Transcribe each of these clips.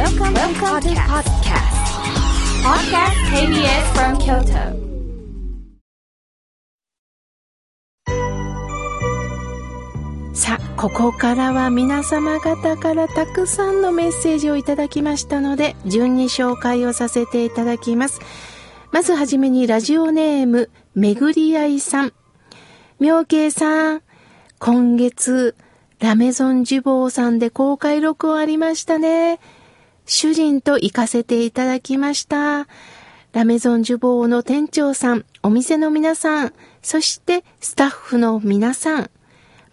Welcome, Welcome to podcast. Podcast KBS from Kyoto. さあ、ここからは皆様方からたくさんのメッセージをいただきましたので、順に紹介をさせていただきます。まずはじめにラジオネーム、めぐりあいさん。妙慶さん、今月、ラメゾンジュボーさんで公開録音ありましたね。主人と行かせていただきました。ラメゾンジュボーの店長さん、お店の皆さん、そしてスタッフの皆さん、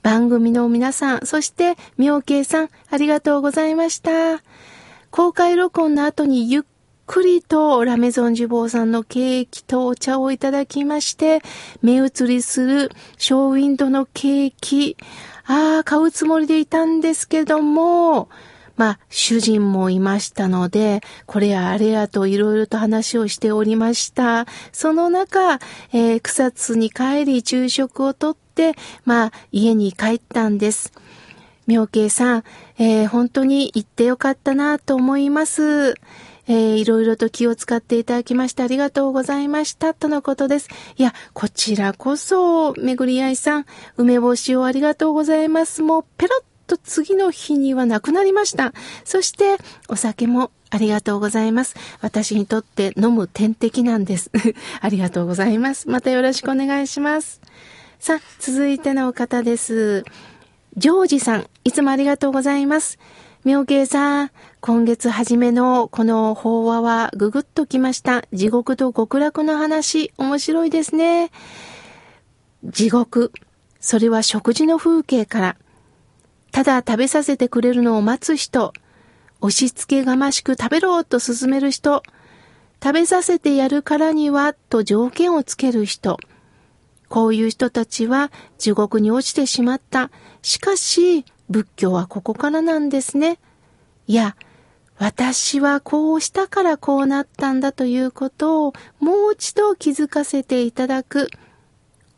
番組の皆さん、そして妙慶さん、ありがとうございました。公開録音の後にゆっくりとラメゾンジュボーさんのケーキとお茶をいただきまして、目移りするショーウィンドのケーキ、ああ、買うつもりでいたんですけども、まあ、主人もいましたので、これやあれやといろいろと話をしておりました。その中、えー、草津に帰り昼食をとって、まあ、家に帰ったんです。妙慶さん、えー、本当に行ってよかったなと思います。えー、いろいろと気を使っていただきましてありがとうございました、とのことです。いや、こちらこそ、めぐりあいさん、梅干しをありがとうございます。もう、ペロッと次の日にはなくなりました。そして、お酒もありがとうございます。私にとって飲む点滴なんです。ありがとうございます。またよろしくお願いします。さあ、続いての方です。ジョージさん、いつもありがとうございます。妙慶さん、今月初めのこの法話はぐぐっときました。地獄と極楽の話、面白いですね。地獄、それは食事の風景から。ただ食べさせてくれるのを待つ人、押し付けがましく食べろと勧める人、食べさせてやるからにはと条件をつける人、こういう人たちは地獄に落ちてしまった。しかし、仏教はここからなんですね。いや、私はこうしたからこうなったんだということをもう一度気づかせていただく。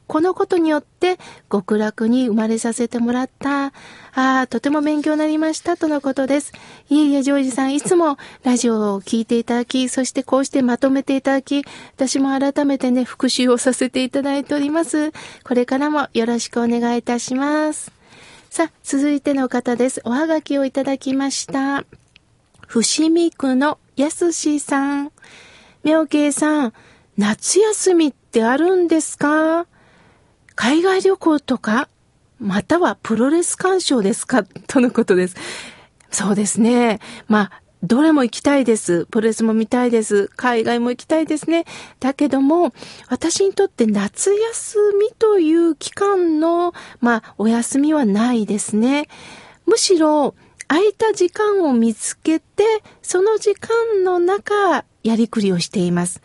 このことによって極楽に生まれさせてもらった。ああ、とても勉強になりましたとのことです。いえいえ、ジョージさん、いつもラジオを聞いていただき、そしてこうしてまとめていただき、私も改めてね、復習をさせていただいております。これからもよろしくお願いいたします。さあ、続いての方です。おはがきをいただきました。伏見区のやすしさん。妙慶さん、夏休みってあるんですか？海外旅行とか、またはプロレス鑑賞ですか？とのことです。そうですね。まあ、どれも行きたいです。プロレスも見たいです。海外も行きたいですね。だけども、私にとって夏休みという期間の、まあ、お休みはないですね。むしろ、空いた時間を見つけて、その時間の中、やりくりをしています。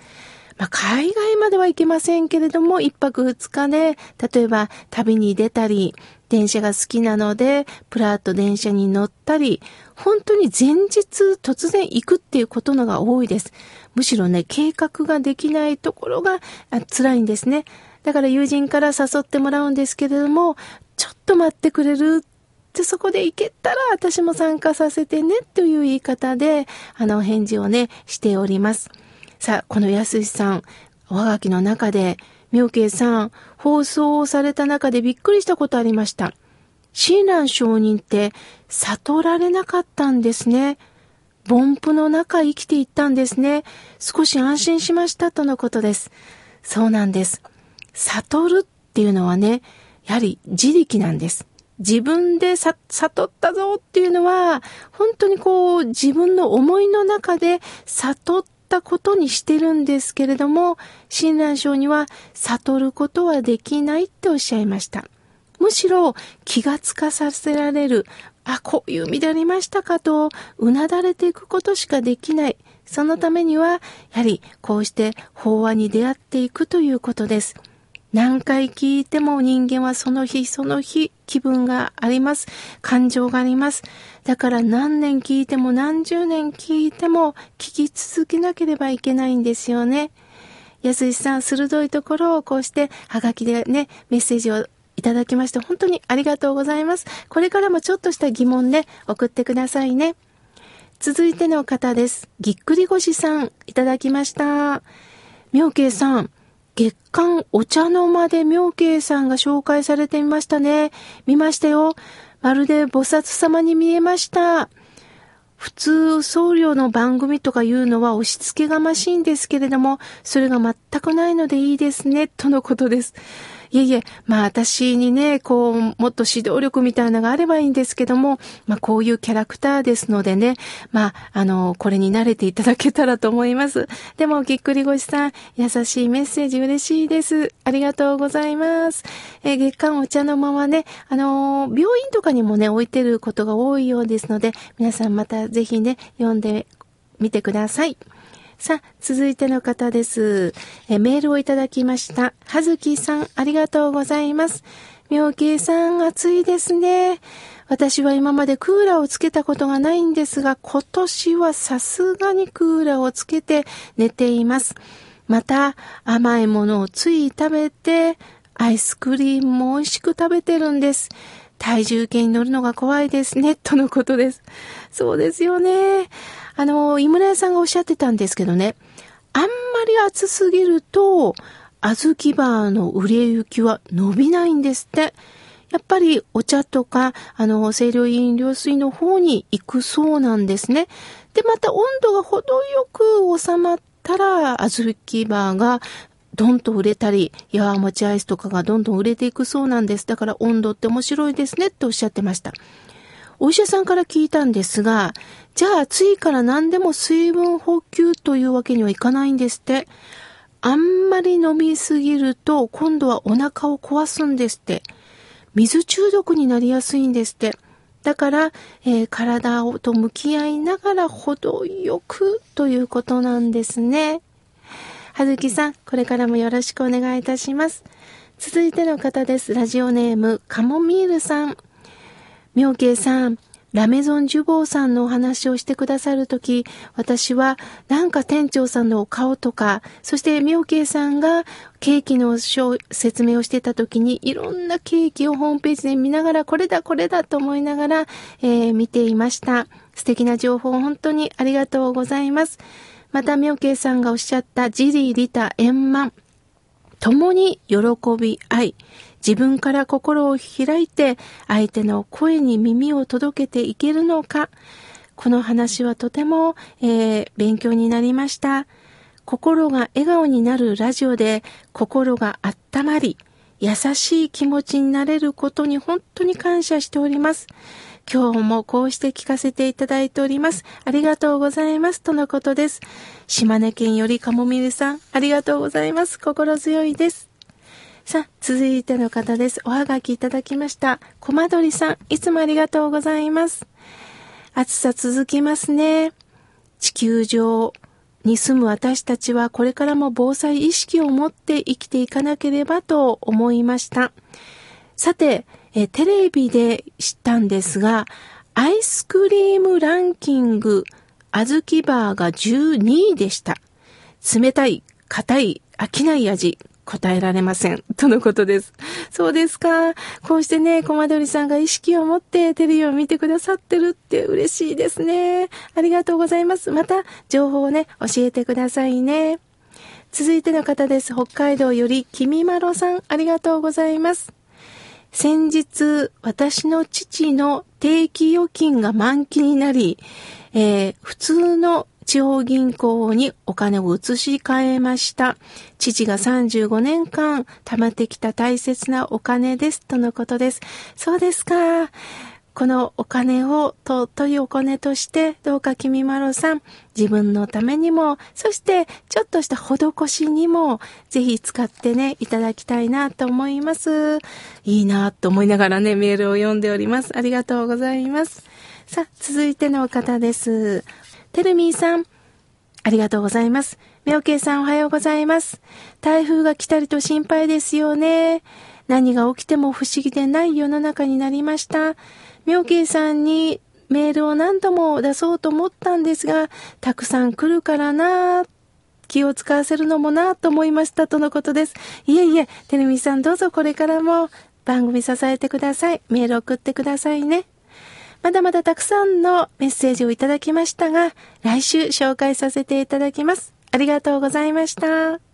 まあ、海外までは行けませんけれども、一泊二日で、例えば旅に出たり、電車が好きなので、プラート電車に乗ったり、本当に前日突然行くっていうことのが多いです。むしろね、計画ができないところが辛いんですね。だから友人から誘ってもらうんですけれども、ちょっと待ってくれるで、そこで行けたら私も参加させてねという言い方で、あの、返事をね、しております。さあ、このやすしさん、おはがきの中で、妙慶さん、放送をされた中でびっくりしたことありました。親鸞上人って悟られなかったんですね。凡夫の中生きていったんですね。少し安心しましたとのことです。そうなんです。悟るっていうのはね、やはり自力なんです。自分で悟ったぞっていうのは、本当にこう自分の思いの中で悟っったことにしてるんですけれども、親鸞聖には悟ることはできないっておっしゃいました。むしろ気がつかさせられる、あ、こういう意味でありましたかと、うなだれていくことしかできない。そのためには、やはりこうして法話に出会っていくということです。何回聞いても人間はその日その日気分があります。感情があります。だから何年聞いても何十年聞いても聞き続けなければいけないんですよね。安井さん、鋭いところをこうしてハガキでね、メッセージをいただきまして本当にありがとうございます。これからもちょっとした疑問ね、送ってくださいね。続いての方です。ぎっくり腰さん、いただきました。妙慶さん、月刊お茶の間で妙慶さんが紹介されていましたね。見ましたよ。まるで菩薩様に見えました。普通、僧侶の番組とかいうのは押し付けがましいんですけれども、それが全くないのでいいですね、とのことです。いえいえ、まあ私にね、こう、もっと指導力みたいなのがあればいいんですけども、まあこういうキャラクターですのでね、まあ、あの、これに慣れていただけたらと思います。でも、ぎっくり腰さん、優しいメッセージ嬉しいです。ありがとうございます。え、月刊お茶の間はね、あの病院とかにもね、置いてることが多いようですので、皆さんまたぜひね、読んでみてください。さあ、続いての方です。えメールをいただきました。はずきさん、ありがとうございます。妙慶さん、暑いですね。私は今までクーラーをつけたことがないんですが、今年はさすがにクーラーをつけて寝ています。また、甘いものをつい食べて、アイスクリームも美味しく食べてるんです。体重計に乗るのが怖いですね、とのことです。そうですよね。あの、井村屋さんがおっしゃってたんですけどね、あんまり暑すぎると、小豆バーの売れ行きは伸びないんですって。やっぱりお茶とか、あの、清涼飲料水の方に行くそうなんですね。で、また温度が程よく収まったら、小豆バーがどんと売れたり、やわもちアイスとかがどんどん売れていくそうなんです。だから温度って面白いですねっておっしゃってました。お医者さんから聞いたんですが、じゃあ暑いから何でも水分補給というわけにはいかないんですって。あんまり飲みすぎると今度はお腹を壊すんですって。水中毒になりやすいんですって。だから、えー、体と向き合いながら程よくということなんですね。はずきさん、これからもよろしくお願いいたします。続いての方です。ラジオネーム、カモミールさん。妙慶さん、ラメゾンジュボーさんのお話をしてくださるとき、私はなんか店長さんのお顔とか、そして妙慶さんがケーキの説明をしてたときに、いろんなケーキをホームページで見ながら、これだこれだと思いながら、えー、見ていました。素敵な情報本当にありがとうございます。また妙慶さんがおっしゃったジリーリタ円満。共に喜び合い、自分から心を開いて相手の声に耳を届けていけるのか。この話はとても、えー、勉強になりました。心が笑顔になるラジオで心が温まり、優しい気持ちになれることに本当に感謝しております。今日もこうして聞かせていただいております。ありがとうございます。とのことです。島根県よりかもみるさん、ありがとうございます。心強いです。さあ、続いての方です。おはがきいただきました。コマドリさん、いつもありがとうございます。暑さ続きますね。地球上に住む私たちはこれからも防災意識を持って生きていかなければと思いました。さて、えテレビで知ったんですが、アイスクリームランキング、あずきバーが12位でした。冷たい、硬い、飽きない味、答えられません。とのことです。そうですか。こうしてね、コマドリさんが意識を持ってテレビを見てくださってるって嬉しいですね。ありがとうございます。また、情報をね、教えてくださいね。続いての方です。北海道より、きみまろさん、ありがとうございます。先日、私の父の定期預金が満期になり、えー、普通の地方銀行にお金を移し替えました。父が35年間貯まってきた大切なお金です。とのことです。そうですか。このお金を尊いお金として、どうか君まろさん、自分のためにも、そしてちょっとした施しにも、ぜひ使ってね、いただきたいなと思います。いいなと思いながらね、メールを読んでおります。ありがとうございます。さあ、続いての方です。テルミーさん、ありがとうございます。みょうけいさんおはようございます。台風が来たりと心配ですよね。何が起きても不思議でない世の中になりました。みょうけいさんにメールを何度も出そうと思ったんですが、たくさん来るからな気を使わせるのもなと思いましたとのことです。いえいえ、てるみさんどうぞこれからも番組支えてください。メール送ってくださいね。まだまだたくさんのメッセージをいただきましたが、来週紹介させていただきます。ありがとうございました。